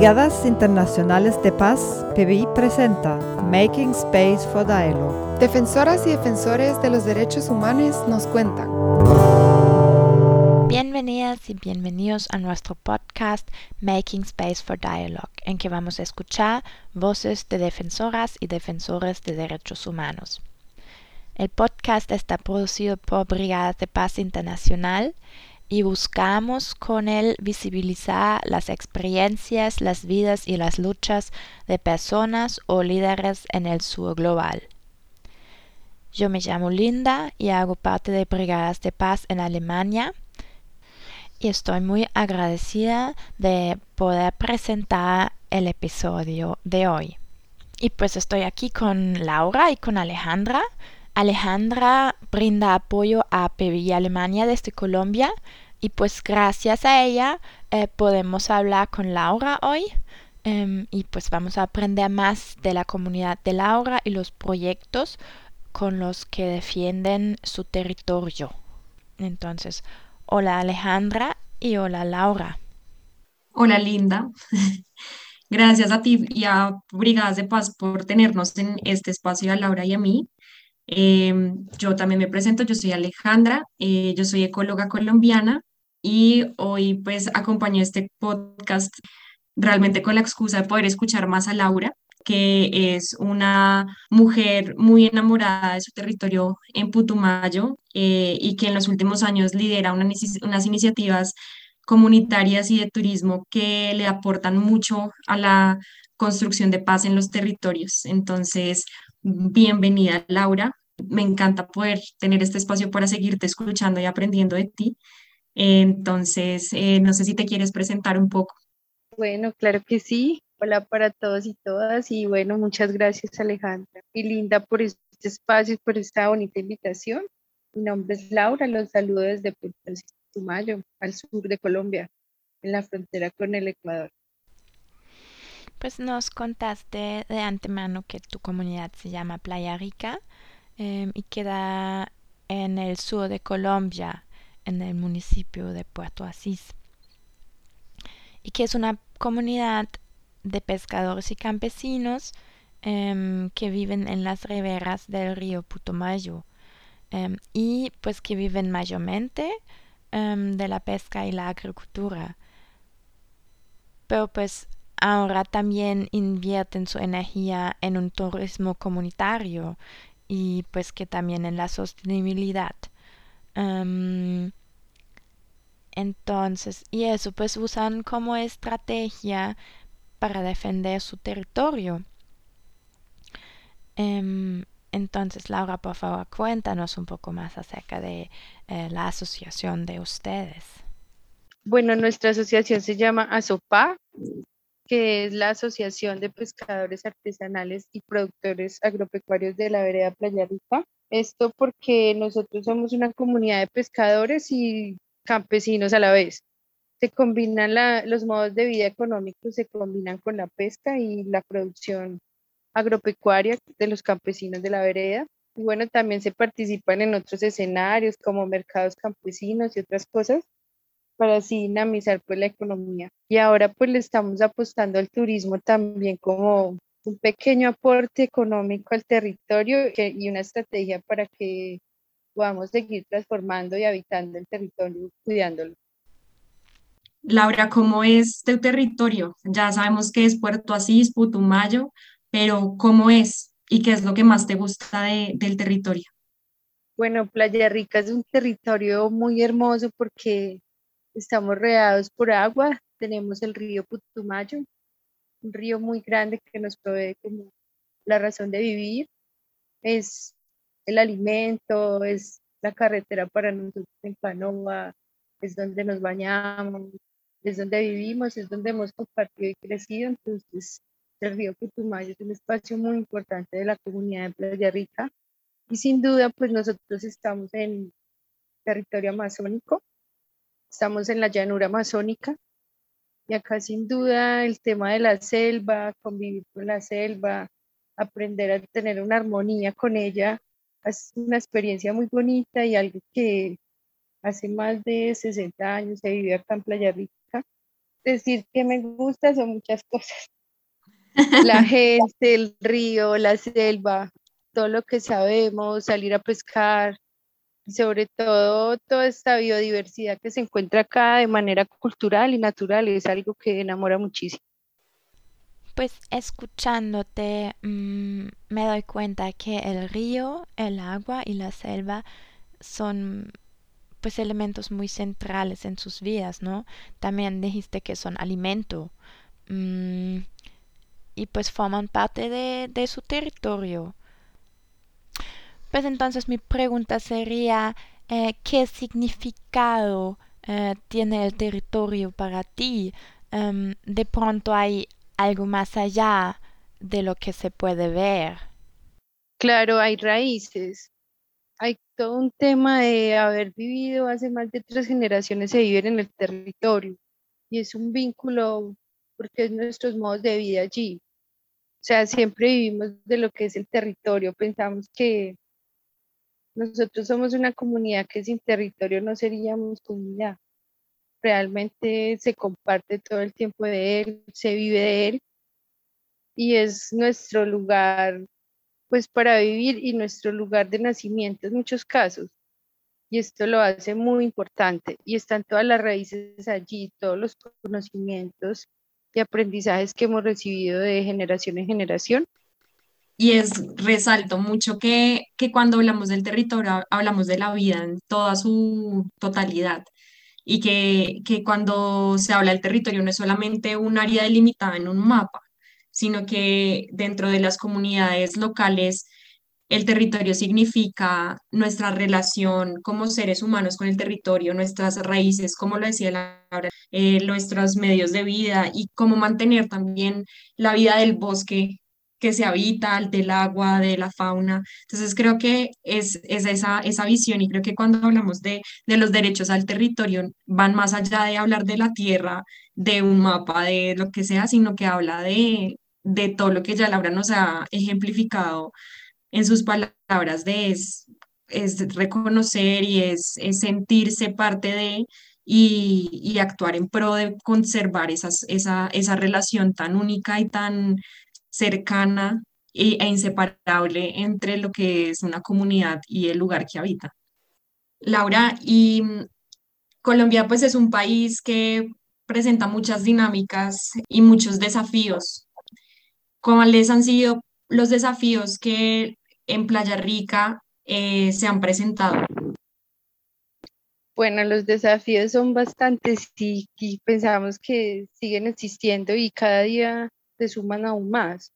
Brigadas Internacionales de Paz, PBI presenta Making Space for Dialogue. Defensoras y defensores de los derechos humanos nos cuentan. Bienvenidas y bienvenidos a nuestro podcast Making Space for Dialogue, en que vamos a escuchar voces de defensoras y defensores de derechos humanos. El podcast está producido por Brigadas de Paz Internacional y buscamos con él visibilizar las experiencias, las vidas y las luchas de personas o líderes en el sur global. Yo me llamo Linda y hago parte de Brigadas de Paz en Alemania y estoy muy agradecida de poder presentar el episodio de hoy. Y pues estoy aquí con Laura y con Alejandra. Alejandra brinda apoyo a PBI Alemania desde Colombia y pues gracias a ella eh, podemos hablar con Laura hoy em, y pues vamos a aprender más de la comunidad de Laura y los proyectos con los que defienden su territorio. Entonces, hola Alejandra y hola Laura. Hola Linda. Gracias a ti y a Brigadas de Paz por tenernos en este espacio a Laura y a mí. Em, yo también me presento, yo soy Alejandra, eh, yo soy ecóloga colombiana y hoy pues acompaño este podcast realmente con la excusa de poder escuchar más a Laura, que es una mujer muy enamorada de su territorio en Putumayo eh, y que en los últimos años lidera unas iniciativas comunitarias y de turismo que le aportan mucho a la construcción de paz en los territorios. Entonces, bienvenida Laura. Me encanta poder tener este espacio para seguirte escuchando y aprendiendo de ti. Entonces, eh, no sé si te quieres presentar un poco. Bueno, claro que sí. Hola para todos y todas y bueno, muchas gracias Alejandra y Linda por este espacio y por esta bonita invitación. Mi nombre es Laura, los saludo desde Puerto Tumayo, al sur de Colombia, en la frontera con el Ecuador. Pues nos contaste de antemano que tu comunidad se llama Playa Rica em, y queda en el sur de Colombia, en el municipio de Puerto Asís, y que es una comunidad de pescadores y campesinos em, que viven en las riberas del río Putumayo em, y pues que viven mayormente de la pesca y la agricultura. Pero pues ahora también invierten su energía en un turismo comunitario y pues que también en la sostenibilidad. entonces, y eso pues usan como estrategia para defender su territorio. Em, entonces, Laura, por favor, cuéntanos un poco más acerca de eh, la asociación de ustedes. Bueno, nuestra asociación se llama ASOPA, que es la Asociación de Pescadores Artesanales y Productores Agropecuarios de la Vereda Playa Rica. Esto porque nosotros somos una comunidad de pescadores y campesinos a la vez se combinan los modos de vida económicos, se combinan con la pesca y la producción agropecuaria de los campesinos de la vereda. Y bueno, también se participan en otros escenarios como mercados campesinos y otras cosas para así dinamizar pues la economía. Y ahora pues le estamos apostando al turismo también como un pequeño aporte económico al territorio y una estrategia para que podamos seguir transformando y habitando el territorio, cuidándolo. Laura, ¿cómo es tu territorio? Ya sabemos que es Puerto Asís, Putumayo, pero ¿cómo es y qué es lo que más te gusta del territorio? Bueno, Playa Rica es un territorio muy hermoso porque estamos rodeados por agua, tenemos el río Putumayo, un río muy grande que nos provee como la razón de vivir, es el alimento, es la carretera para nosotros en canoa, es donde nos bañamos, es donde vivimos, es donde hemos compartido y crecido. Entonces, el río Putumayo es un espacio muy importante de la comunidad de Playa Rica. Y sin duda, pues nosotros estamos en territorio amazónico, estamos en la llanura amazónica. Y acá sin duda el tema de la selva, convivir con la selva, aprender a tener una armonía con ella, es una experiencia muy bonita y algo que hace más de 60 años se vive acá en Playa Rica decir que me gusta son muchas cosas. La gente, el río, la selva, todo lo que sabemos, salir a pescar, sobre todo toda esta biodiversidad que se encuentra acá de manera cultural y natural es algo que enamora muchísimo. Pues escuchándote mm, me doy cuenta que el río, el agua y la selva son pues elementos muy centrales en sus vidas, ¿no? También dijiste que son alimento mm, y pues forman parte de, de su territorio. Pues entonces mi pregunta sería, eh, ¿qué significado eh, tiene el territorio para ti? Em, de pronto hay algo más allá de lo que se puede ver. Claro, hay raíces. Hay todo un tema de haber vivido hace más de tres generaciones de vivir en el territorio. Y es un vínculo porque es nuestros modos de vida allí. O sea, siempre vivimos de lo que es el territorio. Pensamos que nosotros somos una comunidad que sin territorio no seríamos comunidad. Realmente se comparte todo el tiempo de él, se vive de él y es nuestro lugar pues para vivir y nuestro lugar de nacimiento en muchos casos. Y esto lo hace muy importante y están todas las raíces allí, todos los conocimientos y aprendizajes que hemos recibido de generación en generación y es, resalto mucho que, que cuando hablamos del territorio hablamos de la vida en toda su totalidad y que, que cuando se habla del territorio no es solamente un área delimitada en un mapa, sino que dentro de las comunidades locales el territorio significa nuestra relación como seres humanos con el territorio, nuestras raíces, como lo decía Laura, eh, nuestros medios de vida y cómo mantener también la vida del bosque que se habita, del agua, de la fauna. Entonces creo que es, esa, esa visión y creo que cuando hablamos de, de los derechos al territorio van más allá de hablar de la tierra, de un mapa, de lo que sea, sino que habla de, de todo lo que ya Laura nos ha ejemplificado en sus palabras de es, es reconocer y es, es sentirse parte de y, y, actuar en pro de conservar esas, esa, esa relación tan única y tan cercana e, inseparable entre lo que es una comunidad y el lugar que habita. Laura, y mm, Colombia pues es un país que presenta muchas dinámicas y muchos desafíos. ¿Cuáles han sido los desafíos que en Playa Rica eh, se han presentado? Bueno, los desafíos son bastantes y, y pensamos que siguen existiendo y cada día se suman aún más.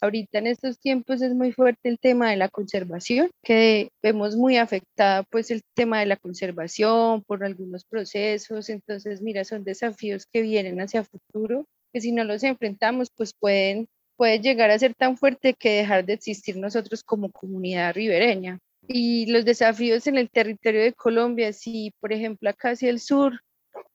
Ahorita en estos tiempos es muy fuerte el tema de la conservación, que vemos muy afectada pues el tema de la conservación por algunos procesos, entonces mira, son desafíos que vienen hacia futuro, que si no los enfrentamos pues pueden puede llegar a ser tan fuerte que dejar de existir nosotros como comunidad ribereña. Y los desafíos en el territorio de Colombia, si por ejemplo acá hacia el sur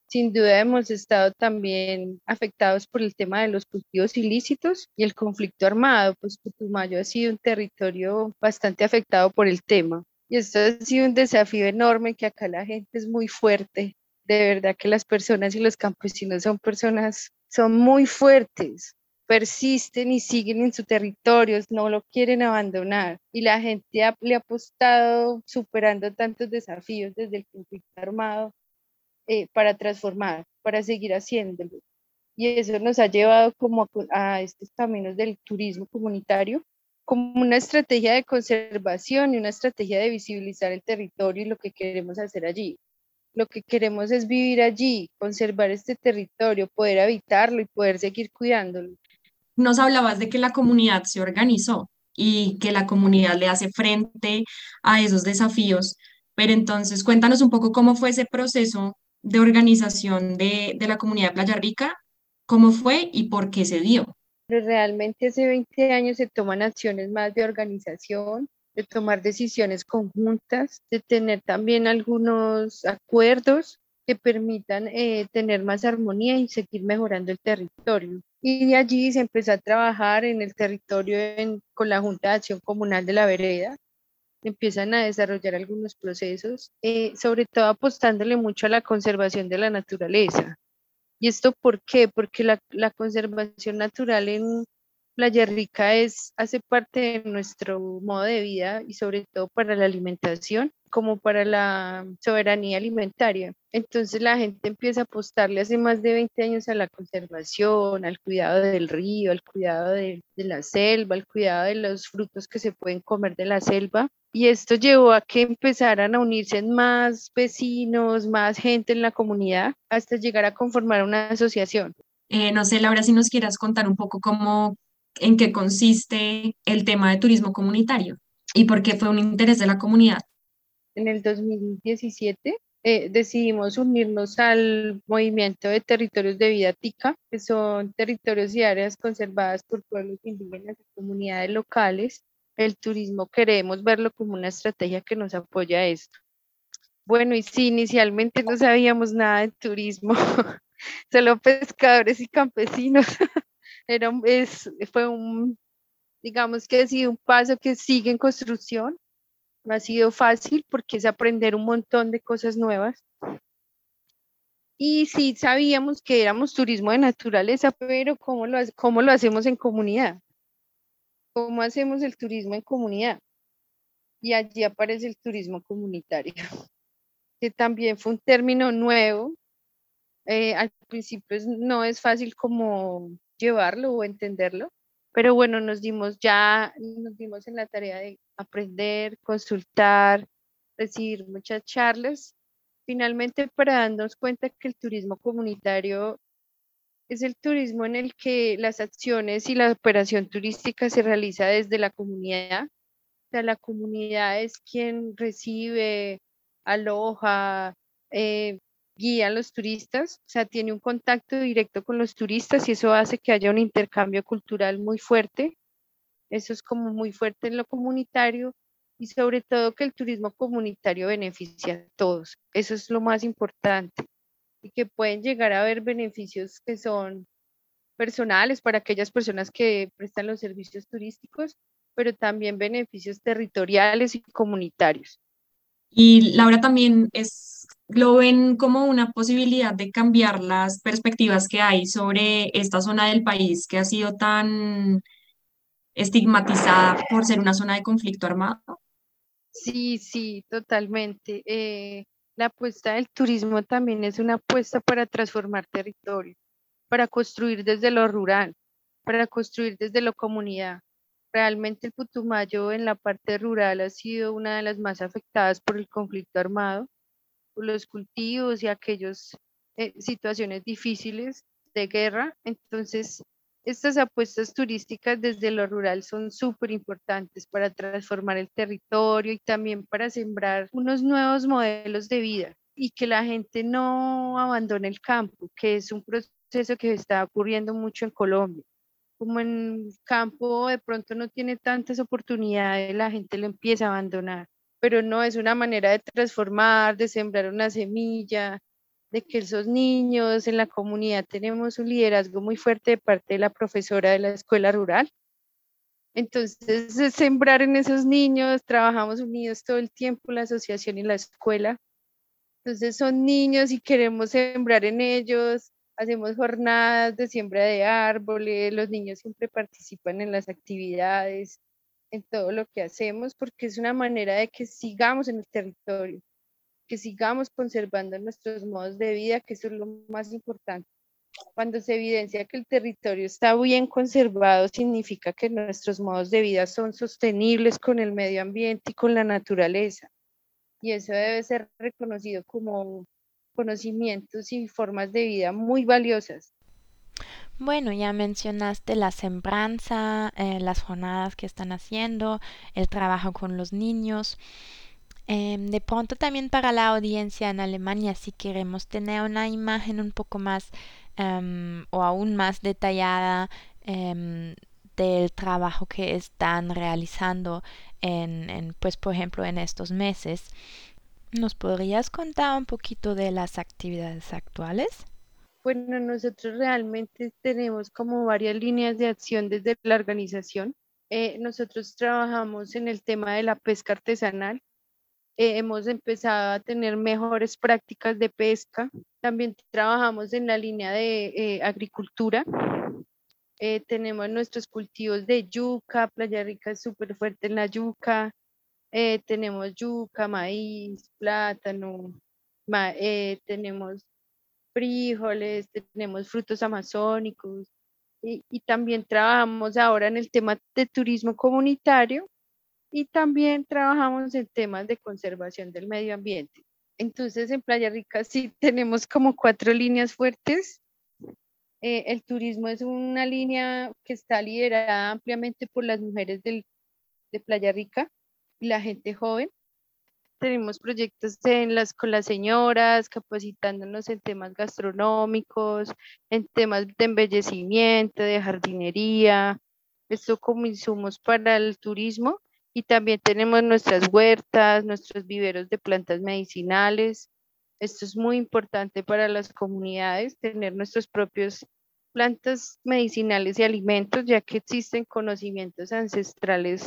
sin duda hemos estado también afectados por el tema de los cultivos ilícitos y el conflicto armado, pues Putumayo ha sido un territorio bastante afectado por el tema. Y esto ha sido un desafío enorme que acá la gente es muy fuerte. De verdad que las personas y los campesinos son personas, son muy fuertes, persisten y siguen en su territorio, no lo quieren abandonar. Y la gente le ha apostado superando tantos desafíos desde el conflicto armado eh, para transformar, para seguir haciéndolo. Y eso nos ha llevado como a, estos caminos del turismo comunitario, como una estrategia de conservación y una estrategia de visibilizar el territorio y lo que queremos hacer allí. Lo que queremos es vivir allí, conservar este territorio, poder habitarlo y poder seguir cuidándolo. Nos hablabas de que la comunidad se organizó y que la comunidad le hace frente a esos desafíos, pero entonces cuéntanos un poco cómo fue ese proceso de organización de, de la comunidad de Playa Rica, cómo fue y por qué se dio. Realmente hace 20 años se toman acciones más de organización, de tomar decisiones conjuntas, de tener también algunos acuerdos que permitan eh, tener más armonía y seguir mejorando el territorio. Y de allí se empezó a trabajar en el territorio con la Junta de Acción Comunal de la Vereda, empiezan a desarrollar algunos procesos, eh, sobre todo apostándole mucho a la conservación de la naturaleza. ¿Y esto por qué? Porque la, la conservación natural en Playa Rica es, hace parte de nuestro modo de vida y sobre todo para la alimentación como para la soberanía alimentaria. Entonces la gente empieza a apostarle hace más de 20 años a la conservación, al cuidado del río, al cuidado de, la selva, al cuidado de los frutos que se pueden comer de la selva. Y esto llevó a que empezaran a unirse más vecinos, más gente en la comunidad, hasta llegar a conformar una asociación. Eh, no sé, Laura, si nos quieras contar un poco cómo, en qué consiste el tema de turismo comunitario y por qué fue un interés de la comunidad en el 2017 eh, decidimos unirnos al movimiento de territorios de vida tica, que son territorios y áreas conservadas por pueblos indígenas y comunidades locales. El turismo queremos verlo como una estrategia que nos apoya a esto. Bueno, y sí, inicialmente no sabíamos nada de turismo, solo pescadores y campesinos. Era, es, fue un, digamos que ha sido un paso que sigue en construcción no ha sido fácil porque es aprender un montón de cosas nuevas. Y sí sabíamos que éramos turismo de naturaleza, pero ¿cómo lo, cómo lo hacemos en comunidad? ¿Cómo hacemos el turismo en comunidad? Y allí aparece el turismo comunitario, que también fue un término nuevo. Eh, al principio no es fácil como llevarlo o entenderlo, pero bueno, nos dimos ya, nos dimos en la tarea de aprender, consultar, recibir muchas charlas, finalmente para darnos cuenta que el turismo comunitario es el turismo en el que las acciones y la operación turística se realiza desde la comunidad. O sea, la comunidad es quien recibe, aloja, eh, guía a los turistas, o sea, tiene un contacto directo con los turistas y eso hace que haya un intercambio cultural muy fuerte. Eso es como muy fuerte en lo comunitario y sobre todo que el turismo comunitario beneficia a todos. Eso es lo más importante y que pueden llegar a haber beneficios que son personales para aquellas personas que prestan los servicios turísticos, pero también beneficios territoriales y comunitarios. Y Laura también es, lo ven como una posibilidad de cambiar las perspectivas que hay sobre esta zona del país que ha sido tan estigmatizada por ser una zona de conflicto armado. Sí, sí, totalmente. Eh, la apuesta del turismo también es una apuesta para transformar territorio, para construir desde lo rural, para construir desde lo comunidad. Realmente el Putumayo en la parte rural ha sido una de las más afectadas por el conflicto armado, por los cultivos y aquellas eh, situaciones difíciles de guerra. Entonces, estas apuestas turísticas desde lo rural son súper importantes para transformar el territorio y también para sembrar unos nuevos modelos de vida y que la gente no abandone el campo, que es un proceso que está ocurriendo mucho en Colombia. Como en campo de pronto no tiene tantas oportunidades, la gente lo empieza a abandonar, pero no es una manera de transformar, de sembrar una semilla, de que esos niños en la comunidad tenemos un liderazgo muy fuerte de parte de la profesora de la escuela rural. Entonces, es sembrar en esos niños, trabajamos unidos todo el tiempo, la asociación y la escuela. Entonces, son niños y queremos sembrar en ellos, hacemos jornadas de siembra de árboles, los niños siempre participan en las actividades, en todo lo que hacemos, porque es una manera de que sigamos en el territorio, que sigamos conservando nuestros modos de vida, que eso es lo más importante. Cuando se evidencia que el territorio está bien conservado, significa que nuestros modos de vida son sostenibles con el medio ambiente y con la naturaleza. Y eso debe ser reconocido como conocimientos y formas de vida muy valiosas. Bueno, ya mencionaste la sembranza, eh, las jornadas que están haciendo, el trabajo con los niños. Em, de pronto también para la audiencia en Alemania, si queremos tener una imagen un poco más em, o aún más detallada em, del trabajo que están realizando en, en, pues por ejemplo en estos meses, ¿Nos podrías contar un poquito de las actividades actuales? Bueno, nosotros realmente tenemos como varias líneas de acción desde la organización. Eh, nosotros trabajamos en el tema de la pesca artesanal. Eh, hemos empezado a tener mejores prácticas de pesca. También trabajamos en la línea de eh, agricultura. Eh, tenemos nuestros cultivos de yuca, Playa Rica es súper fuerte en la yuca. tenemos yuca, maíz, plátano, tenemos frijoles, tenemos frutos amazónicos y, y, también trabajamos ahora en el tema de turismo comunitario y también trabajamos en temas de conservación del medio ambiente. Entonces, en Playa Rica sí tenemos como cuatro líneas fuertes. Eh, el turismo es una línea que está liderada ampliamente por las mujeres del, de Playa Rica y la gente joven. Tenemos proyectos en las, con las señoras, capacitándonos en temas gastronómicos, en temas de embellecimiento, de jardinería, esto como insumos para el turismo y también tenemos nuestras huertas, nuestros viveros de plantas medicinales. Esto es muy importante para las comunidades, tener nuestros propios plantas medicinales y alimentos, ya que existen conocimientos ancestrales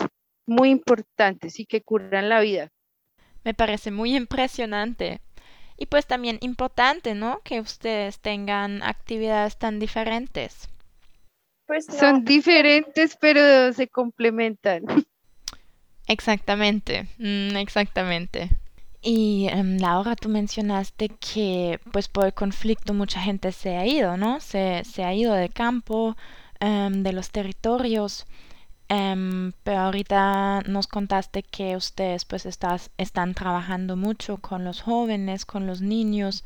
muy importantes y que curan la vida. Me parece muy impresionante. Y pues también importante, ¿no? Que ustedes tengan actividades tan diferentes. Pues son diferentes, pero se complementan. Exactamente, mm, exactamente. Y em, Laura, tú mencionaste que pues por el conflicto mucha gente se ha ido, ¿no? Se, se ha ido del campo, em, de los territorios. Em, pero ahorita nos contaste que ustedes pues estás, están trabajando mucho con los jóvenes, con los niños.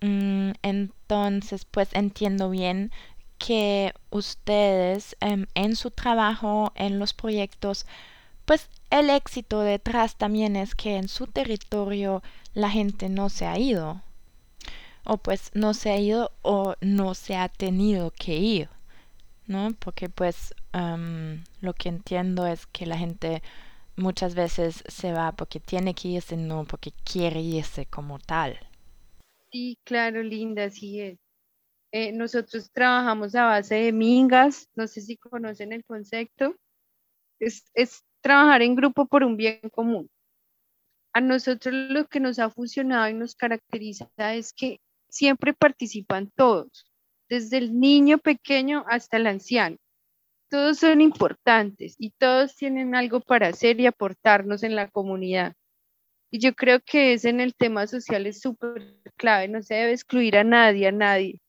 Mm, entonces pues entiendo bien que ustedes en su trabajo, en los proyectos, pues el éxito detrás también es que en su territorio la gente no se ha ido. O pues no se ha ido o no se ha tenido que ir. ¿No? Porque pues lo que entiendo es que la gente muchas veces se va porque tiene que irse, no porque quiere irse como tal. Sí, claro, linda, así es. Eh, nosotros trabajamos a base de mingas, no sé si conocen el concepto. Es, es trabajar en grupo por un bien común. A nosotros lo que nos ha funcionado y nos caracteriza es que siempre participan todos, desde el niño pequeño hasta el anciano. Todos son importantes y todos tienen algo para hacer y aportarnos en la comunidad. Y yo creo que es en el tema social es súper clave, no se debe excluir a nadie, a nadie.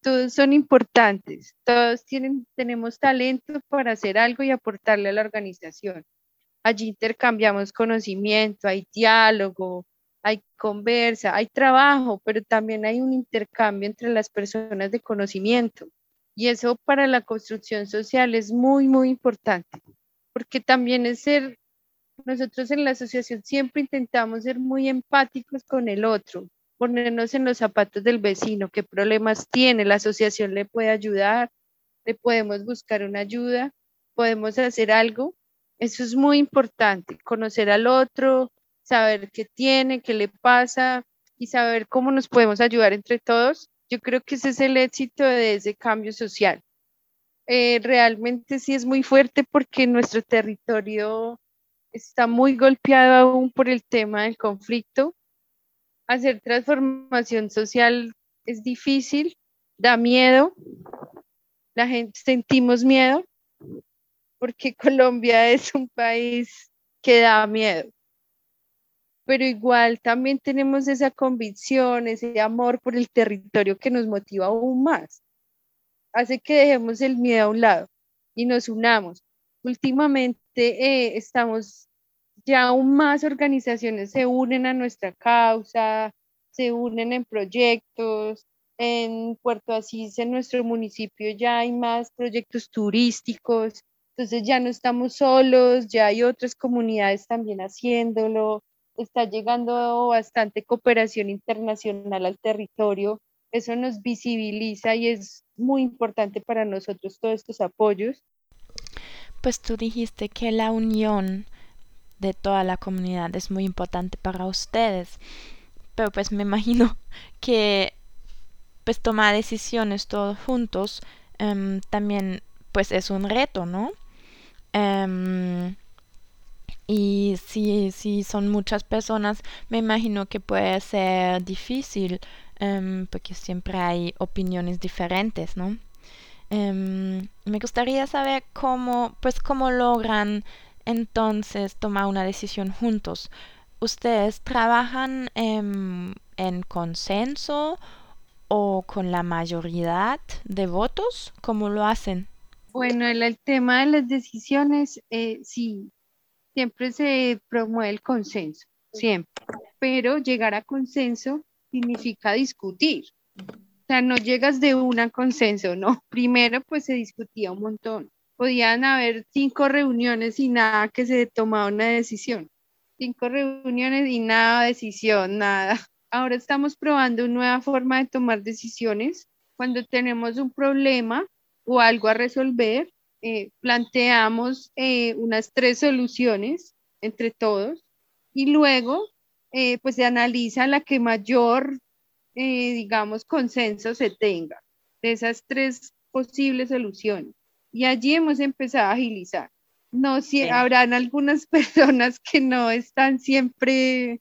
Todos son importantes, todos tienen, tenemos talento para hacer algo y aportarle a la organización. Allí intercambiamos conocimiento, hay diálogo, hay conversa, hay trabajo, pero también hay un intercambio entre las personas de conocimiento. Y eso para la construcción social es muy, muy importante, porque también es ser, nosotros en la asociación siempre intentamos ser muy empáticos con el otro, ponernos en los zapatos del vecino, qué problemas tiene, la asociación le puede ayudar, le podemos buscar una ayuda, podemos hacer algo eso es muy importante, conocer al otro, saber qué tiene, qué le pasa y saber cómo nos podemos ayudar entre todos. Yo creo que ese es el éxito de ese cambio social. Eh, realmente sí es muy fuerte porque nuestro territorio está muy golpeado aún por el tema del conflicto. Hacer transformación social es difícil, da miedo, la gente sentimos miedo, porque Colombia es un país que da miedo. Pero igual también tenemos esa convicción, ese amor por el territorio que nos motiva aún más. Hace que dejemos el miedo a un lado y nos unamos. Últimamente eh, estamos, ya aún más organizaciones se unen a nuestra causa, se unen en proyectos. En Puerto Asís, en nuestro municipio, ya hay más proyectos turísticos entonces ya no estamos solos, ya hay otras comunidades también haciéndolo, está llegando bastante cooperación internacional al territorio, eso nos visibiliza y es muy importante para nosotros todos estos apoyos. Pues tú dijiste que la unión de toda la comunidad es muy importante para ustedes, pero pues me imagino que pues tomar decisiones todos juntos em, también pues es un reto, ¿no? Em, y si, si son muchas personas, me imagino que puede ser difícil em, porque siempre hay opiniones diferentes, ¿no? Em, me gustaría saber cómo, pues, cómo logran entonces tomar una decisión juntos. ¿Ustedes trabajan en consenso o con la mayoría de votos? ¿Cómo lo hacen? Bueno, el, tema de las decisiones, eh, sí, siempre se promueve el consenso, siempre, pero llegar a consenso significa discutir. O sea, no llegas de una consenso, no. Primero, pues se discutía un montón. Podían haber cinco reuniones y nada que se tomaba una decisión. Cinco reuniones y nada decisión, nada. Ahora estamos probando una nueva forma de tomar decisiones. Cuando tenemos un problema o algo a resolver, eh, planteamos eh, unas tres soluciones entre todos y luego eh, pues se analiza la que mayor, digamos, consenso se tenga de esas tres posibles soluciones. Y allí hemos empezado a agilizar. No, si habrán algunas personas que no están siempre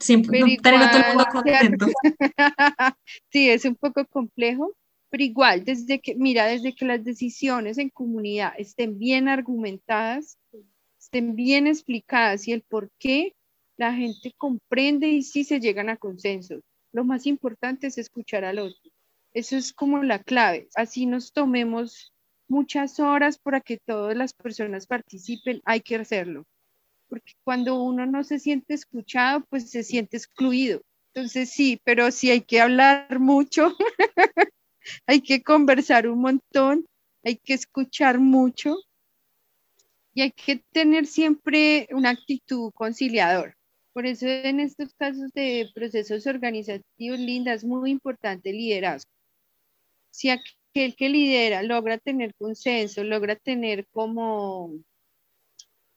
siempre tener a todo el mundo contento. sí, es un poco complejo, pero igual, desde que, mira, desde que las decisiones en comunidad estén bien argumentadas, estén bien explicadas y el por qué la gente comprende y sí se llegan a consensos. Lo más importante es escuchar al otro. Eso es como la clave. Así nos tomemos muchas horas para que todas las personas participen, hay que hacerlo. Porque cuando uno no se siente escuchado, pues se siente excluido. Entonces sí, pero sí hay que hablar mucho hay que conversar un montón, hay que escuchar mucho y hay que tener siempre una actitud conciliadora. Por eso en estos casos de procesos organizativos, Linda, es muy importante el liderazgo. Si aquel que lidera logra tener consenso, logra tener como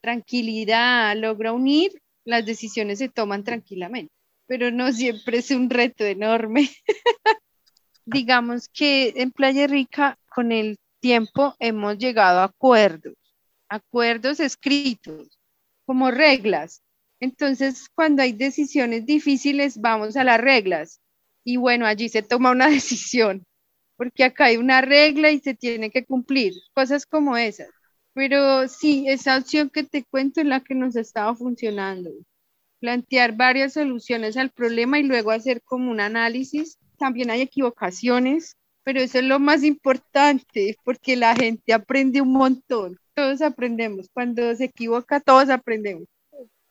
tranquilidad, logra unir, las decisiones se toman tranquilamente, pero no siempre es un reto enorme. digamos que en Playa Rica con el tiempo hemos llegado a acuerdos, acuerdos escritos, como reglas. Entonces, cuando hay decisiones difíciles, vamos a las reglas. Y bueno, allí se toma una decisión, porque acá hay una regla y se tiene que cumplir, cosas como esas. Pero sí, esa opción que te cuento es la que nos estaba funcionando. Plantear varias soluciones al problema y luego hacer como un análisis también hay equivocaciones, pero eso es lo más importante porque la gente aprende un montón. Todos aprendemos. Cuando se equivoca, todos aprendemos.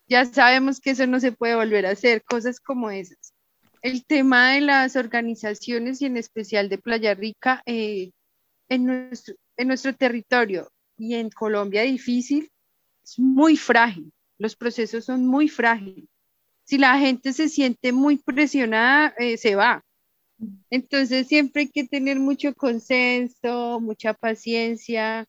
Ya sabemos que eso no se puede volver a hacer, cosas como esas. El tema de las organizaciones y en especial de Playa Rica eh, en, nuestro, en nuestro territorio y en Colombia difícil, es muy frágil. Los procesos son muy frágiles. Si la gente se siente muy presionada, eh, se va entonces siempre hay que tener mucho consenso, mucha paciencia.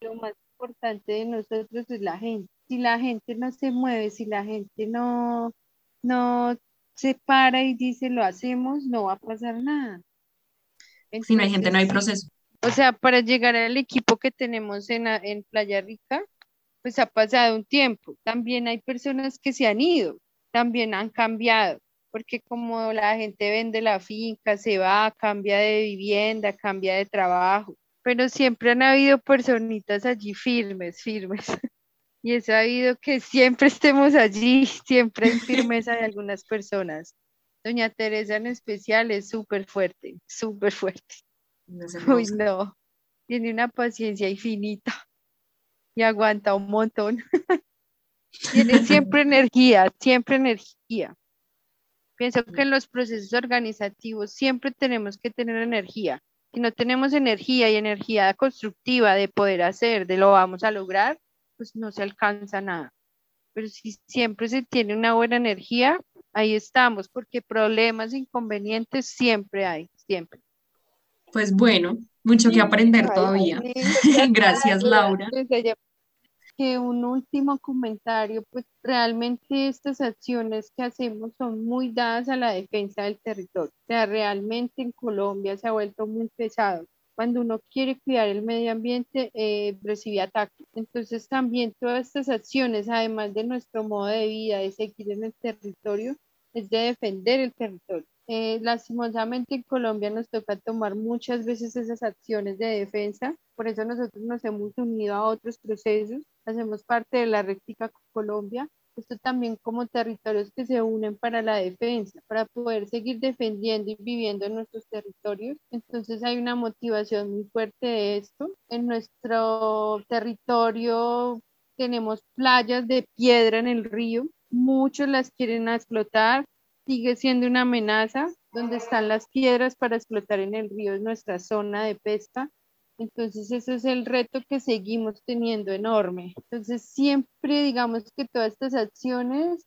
Lo más importante de nosotros es la gente. Si la gente no se mueve, si la gente no, no se para y dice lo hacemos, no va a pasar nada. si no hay gente, no hay proceso. O sea, para llegar al equipo que tenemos en, en Playa Rica, pues ha pasado un tiempo. También hay personas que se han ido, también han cambiado porque como la gente vende la finca, se va, cambia de vivienda, cambia de trabajo, pero siempre han habido personitas allí firmes, firmes. Y he sabido que siempre estemos allí, siempre hay firmeza de algunas personas. Doña Teresa en especial es súper fuerte, súper fuerte. Uy, no, tiene una paciencia infinita y aguanta un montón. tiene siempre energía, siempre energía. Pienso que en los procesos organizativos siempre tenemos que tener energía. Si no tenemos energía y energía constructiva de poder hacer, de lo vamos a lograr, pues no se alcanza nada. Pero si siempre se tiene una buena energía, ahí estamos, porque problemas, inconvenientes siempre hay, siempre. Pues bueno, mucho que aprender todavía. Gracias, Laura un último comentario, pues realmente estas acciones que hacemos son muy dadas a la defensa del territorio. O sea, realmente en Colombia se ha vuelto muy pesado. cuando uno quiere cuidar el medio ambiente, eh, recibe ataques. Entonces también todas estas acciones, además de nuestro modo de vida, de seguir en el territorio, es de defender el territorio. Eh, lastimosamente en Colombia nos toca tomar muchas veces esas acciones de defensa, por eso nosotros nos hemos unido a otros procesos, hacemos parte de la Réctica Colombia, esto también como territorios que se unen para la defensa, para poder seguir defendiendo y viviendo en nuestros territorios. Entonces hay una motivación muy fuerte de esto. En nuestro territorio tenemos playas de piedra en el río, muchos las quieren explotar, sigue siendo una amenaza. Donde están las piedras para explotar en el río es nuestra zona de pesca. Entonces, ese es el reto que seguimos teniendo enorme. Entonces, siempre digamos que todas estas acciones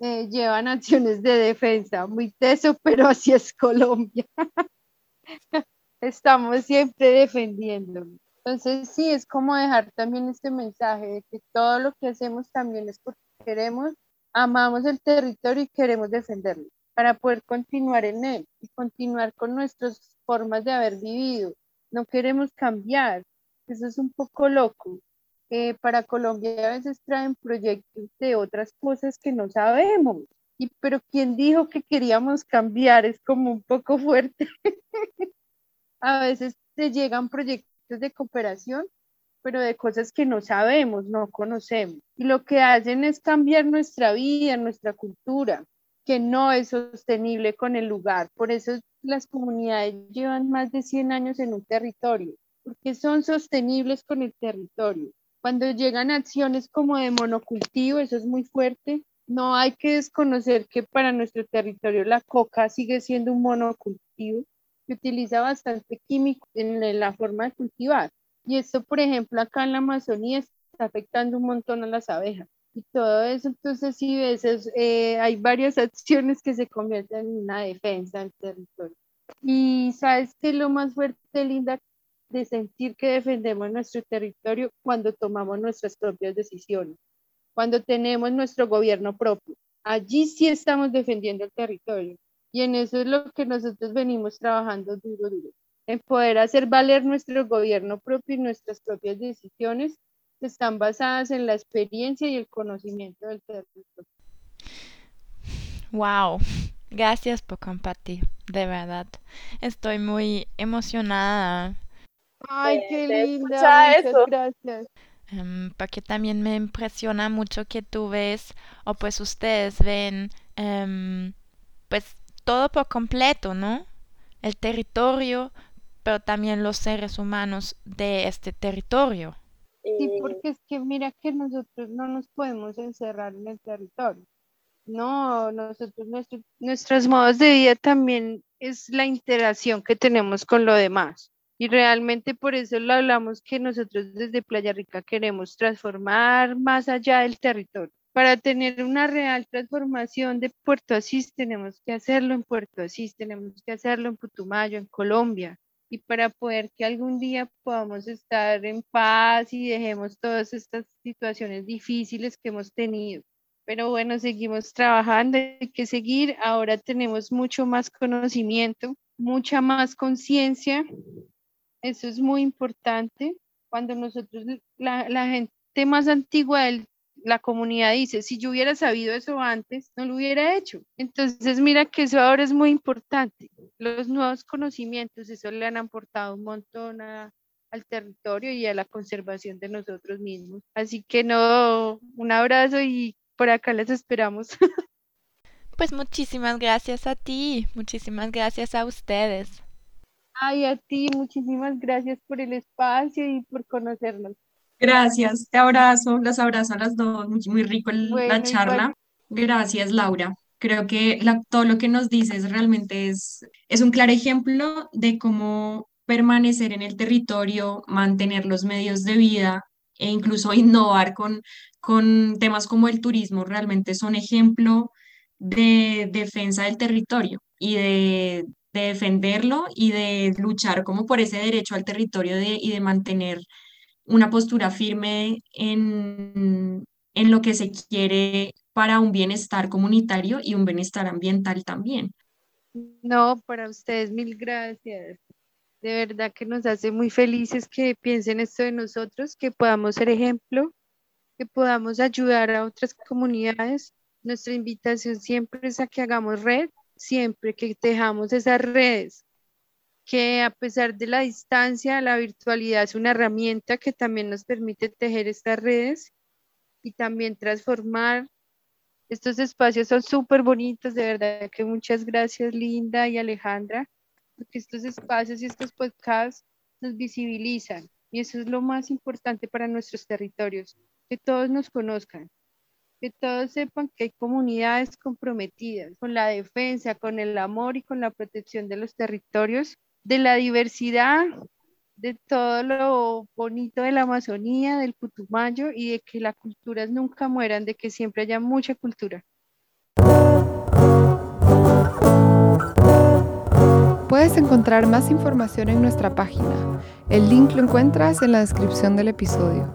eh, llevan acciones de defensa, muy teso, pero así es Colombia. Estamos siempre defendiendo. Entonces, sí, es como dejar también este mensaje de que todo lo que hacemos también es porque queremos, amamos el territorio y queremos defenderlo para poder continuar en él y continuar con nuestras formas de haber vivido, no queremos cambiar. Eso es un poco loco. Eh, para Colombia a veces traen proyectos de otras cosas que no sabemos. Y, pero ¿quién dijo que queríamos cambiar? Es como un poco fuerte. a veces te llegan proyectos de cooperación, pero de cosas que no sabemos, no conocemos. Y lo que hacen es cambiar nuestra vida, nuestra cultura, que no es sostenible con el lugar. Por eso las comunidades llevan más de 100 años en un territorio, porque son sostenibles con el territorio. Cuando llegan acciones como de monocultivo, eso es muy fuerte, no hay que desconocer que para nuestro territorio la coca sigue siendo un monocultivo que utiliza bastante químico en la forma de cultivar. Y esto, por ejemplo, acá en la Amazonía está afectando un montón a las abejas y todo eso. Entonces, sí, veces eh, hay varias acciones que se convierten en una defensa del territorio. Y sabes que lo más fuerte, Linda, de sentir que defendemos nuestro territorio cuando tomamos nuestras propias decisiones, cuando tenemos nuestro gobierno propio. Allí sí estamos defendiendo el territorio. Y en eso es lo que nosotros venimos trabajando duro, duro, en poder hacer valer nuestro gobierno propio y nuestras propias decisiones están basadas en la experiencia y el conocimiento del territorio. Wow, gracias por compartir, de verdad. Estoy muy emocionada. Ay, qué linda, muchas gracias. Um, porque también me impresiona mucho que tú ves, o pues ustedes ven, um, pues todo por completo, ¿no? El territorio, pero también los seres humanos de este territorio. Sí, eh, porque es que mira que nosotros no nos podemos encerrar en el territorio. No, nosotros, nuestro, nuestros modos de vida también es la interacción que tenemos con lo demás. Y realmente por eso lo hablamos que nosotros desde Playa Rica queremos transformar más allá del territorio. Para tener una real transformación de Puerto Asís tenemos que hacerlo en Puerto Asís, tenemos que hacerlo en Putumayo, en Colombia, y para poder que algún día podamos estar en paz y dejemos todas estas situaciones difíciles que hemos tenido. Pero bueno, seguimos trabajando, hay que seguir. Ahora tenemos mucho más conocimiento, mucha más conciencia. Eso es muy importante. Cuando nosotros, la, la gente más antigua del la comunidad dice, si yo hubiera sabido eso antes, no lo hubiera hecho. Entonces, mira que eso ahora es muy importante. Los nuevos conocimientos, eso le han aportado un montón al territorio y a la conservación de nosotros mismos. Así que no, un abrazo y por acá les esperamos. Pues muchísimas gracias a ti, muchísimas gracias a ustedes. Ay, a ti, muchísimas gracias por el espacio y por conocernos. Gracias, te abrazo, las abrazo a las dos, muy, rico la charla. Gracias, Laura. Creo que todo lo que nos dices realmente es, es un claro ejemplo de cómo permanecer en el territorio, mantener los medios de vida e incluso innovar con, con temas como el turismo. Realmente son ejemplo de defensa del territorio y de, defenderlo y de luchar como por ese derecho al territorio de, y de mantener una postura firme en, en lo que se quiere para un bienestar comunitario y un bienestar ambiental también. No, para ustedes, mil gracias. De verdad que nos hace muy felices que piensen esto de nosotros, que podamos ser ejemplo, que podamos ayudar a otras comunidades. Nuestra invitación siempre es a que hagamos red, siempre que tejamos esas redes, que a pesar de la distancia, la virtualidad es una herramienta que también nos permite tejer estas redes y también transformar. Estos espacios son súper bonitos, de verdad que muchas gracias Linda y Alejandra porque estos espacios y estos podcasts nos visibilizan y eso es lo más importante para nuestros territorios, que todos nos conozcan, que todos sepan que hay comunidades comprometidas con la defensa, con el amor y con la protección de los territorios, de la diversidad, de todo lo bonito de la Amazonía, del Putumayo y de que las culturas nunca mueran, de que siempre haya mucha cultura. Puedes encontrar más información en nuestra página. El link lo encuentras en la descripción del episodio.